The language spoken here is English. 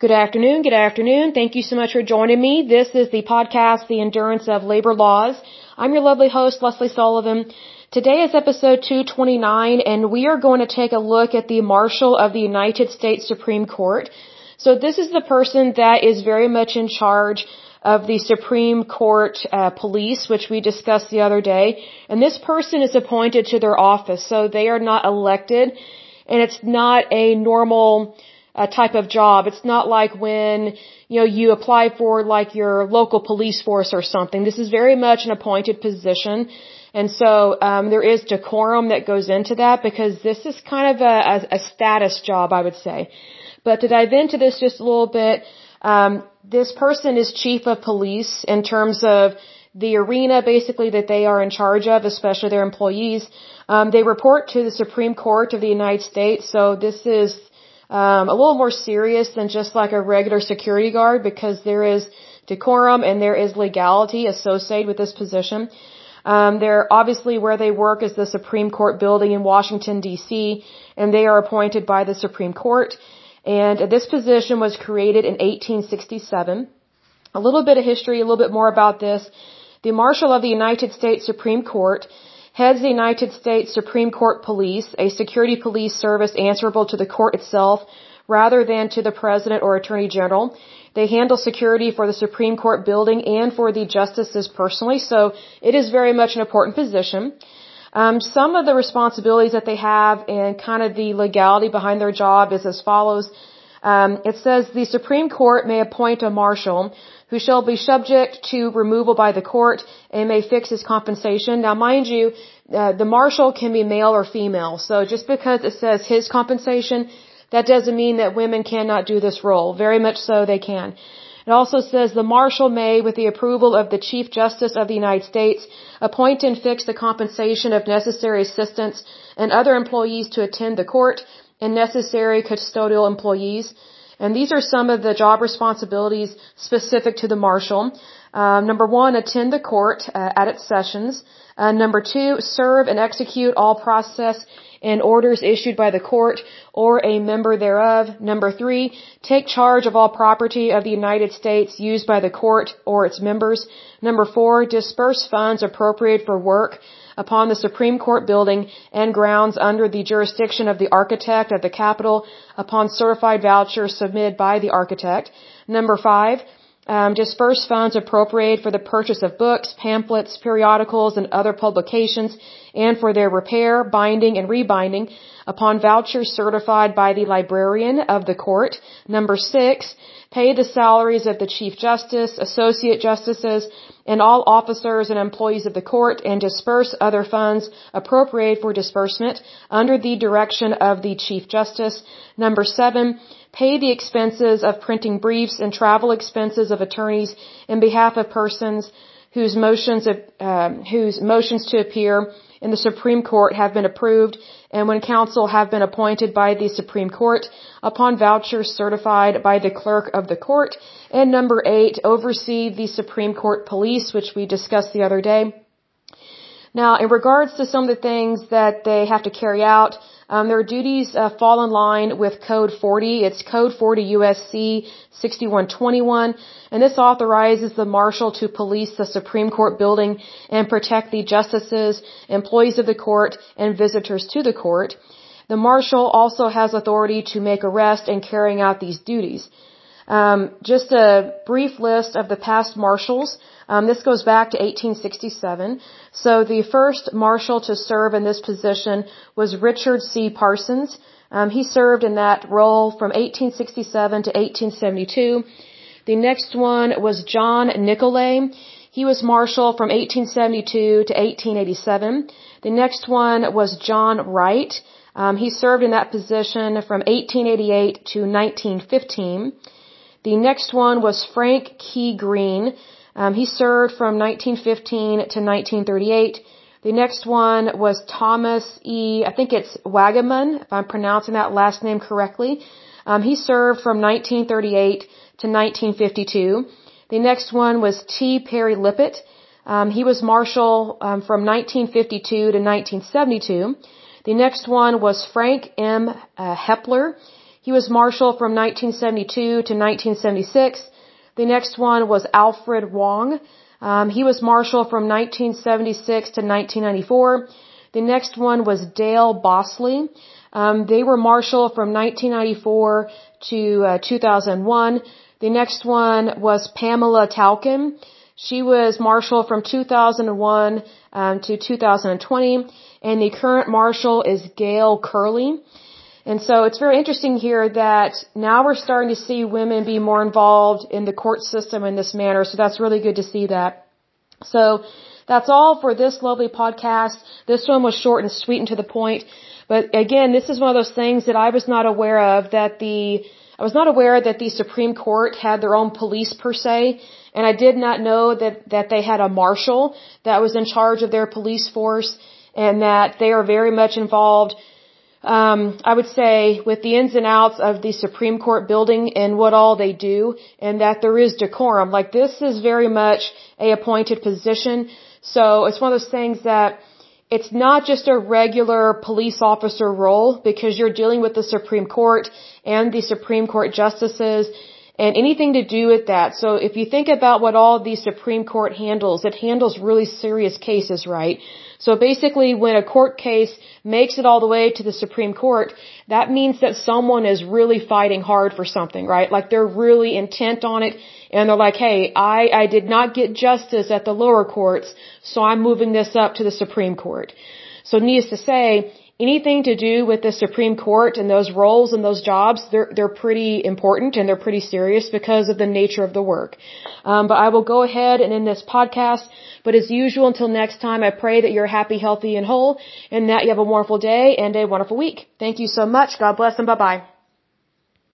Good afternoon. Good afternoon. Thank you so much for joining me. This is the podcast, The Endurance of Labor Laws. I'm your lovely host, Lesley Sullivan. Today is episode 229 and we are going to take a look at the Marshal of the United States Supreme Court. So this is the person that is very much in charge of the Supreme Court uh, police, which we discussed the other day. And this person is appointed to their office, so they are not elected and it's not a normal uh, type of job. It's not like when, you know, you apply for like your local police force or something. This is very much an appointed position. And so, um, there is decorum that goes into that because this is kind of a, a, a status job, I would say. But to dive into this just a little bit, um, this person is chief of police in terms of the arena basically that they are in charge of, especially their employees. Um, they report to the Supreme Court of the United States, so this is um, a little more serious than just like a regular security guard because there is decorum and there is legality associated with this position. Um, they're obviously where they work is the Supreme Court building in Washington D.C. and they are appointed by the Supreme Court. And this position was created in 1867. A little bit of history, a little bit more about this. The Marshal of the United States Supreme Court heads the United States Supreme Court Police, a security police service answerable to the court itself rather than to the President or Attorney General. They handle security for the Supreme Court building and for the justices personally, so it is very much an important position. Um, some of the responsibilities that they have and kind of the legality behind their job is as follows. Um, it says the Supreme Court may appoint a marshal who shall be subject to removal by the court and may fix his compensation. Now, mind you, uh, the marshal can be male or female. So just because it says his compensation, that doesn't mean that women cannot do this role. Very much so they can. It also says the marshal may, with the approval of the Chief Justice of the United States, appoint and fix the compensation of necessary assistants and other employees to attend the court and necessary custodial employees. And these are some of the job responsibilities specific to the marshal. Um, number one, attend the court uh, at its sessions. Uh, number two, serve and execute all process and orders issued by the court or a member thereof. Number three, take charge of all property of the United States used by the court or its members. Number four, disperse funds appropriated for work upon the Supreme Court building and grounds under the jurisdiction of the architect of the Capitol upon certified vouchers submitted by the architect. Number five, um, disperse funds appropriated for the purchase of books, pamphlets, periodicals, and other publications, and for their repair, binding, and rebinding upon vouchers certified by the librarian of the court. Number six, pay the salaries of the Chief Justice, Associate Justices, and all officers and employees of the court, and disperse other funds appropriated for disbursement under the direction of the Chief Justice. Number seven, pay the expenses of printing briefs and travel expenses of attorneys in behalf of persons whose motions, uh, whose motions to appear in the Supreme Court have been approved and when counsel have been appointed by the Supreme Court upon vouchers certified by the clerk of the court. And number eight, oversee the Supreme Court police, which we discussed the other day. Now, in regards to some of the things that they have to carry out, um, their duties uh, fall in line with Code 40. It's Code 40 USC 6121, and this authorizes the marshal to police the Supreme Court building and protect the justices, employees of the court, and visitors to the court. The marshal also has authority to make arrest and carrying out these duties. Um, just a brief list of the past marshals. Um, this goes back to 1867. So the first marshal to serve in this position was Richard C. Parsons. Um, he served in that role from 1867 to 1872. The next one was John Nicolay. He was marshal from 1872 to 1887. The next one was John Wright. Um, he served in that position from 1888 to 1915. The next one was Frank Key Green. Um, he served from 1915 to 1938. The next one was Thomas E. I think it's Waggaman, if I'm pronouncing that last name correctly. Um, he served from 1938 to 1952. The next one was T. Perry Lippitt. Um, he was marshal um, from 1952 to 1972. The next one was Frank M. Uh, Hepler. He was marshal from 1972 to 1976. The next one was Alfred Wong. Um, he was marshal from 1976 to 1994. The next one was Dale Bosley. Um, they were marshal from 1994 to uh, 2001. The next one was Pamela Talkin. She was marshal from 2001 um, to 2020, and the current marshal is Gail Curley. And so it's very interesting here that now we're starting to see women be more involved in the court system in this manner. So that's really good to see that. So that's all for this lovely podcast. This one was short and sweet and to the point. But again, this is one of those things that I was not aware of that the I was not aware that the Supreme Court had their own police per se, and I did not know that, that they had a marshal that was in charge of their police force and that they are very much involved, um, I would say, with the ins and outs of the Supreme Court building and what all they do, and that there is decorum. Like this is very much a appointed position, so it's one of those things that it's not just a regular police officer role because you're dealing with the Supreme Court and the Supreme Court justices and anything to do with that. So if you think about what all the Supreme Court handles, it handles really serious cases, right? So basically when a court case makes it all the way to the Supreme Court, that means that someone is really fighting hard for something, right? Like they're really intent on it and they're like, hey, I, I did not get justice at the lower courts, so I'm moving this up to the Supreme Court. So needless to say, anything to do with the Supreme Court and those roles and those jobs, they're, they're pretty important and they're pretty serious because of the nature of the work. Um, but I will go ahead and end this podcast. But as usual, until next time, I pray that you're happy, healthy, and whole and that you have a wonderful day and a wonderful week. Thank you so much. God bless and bye bye.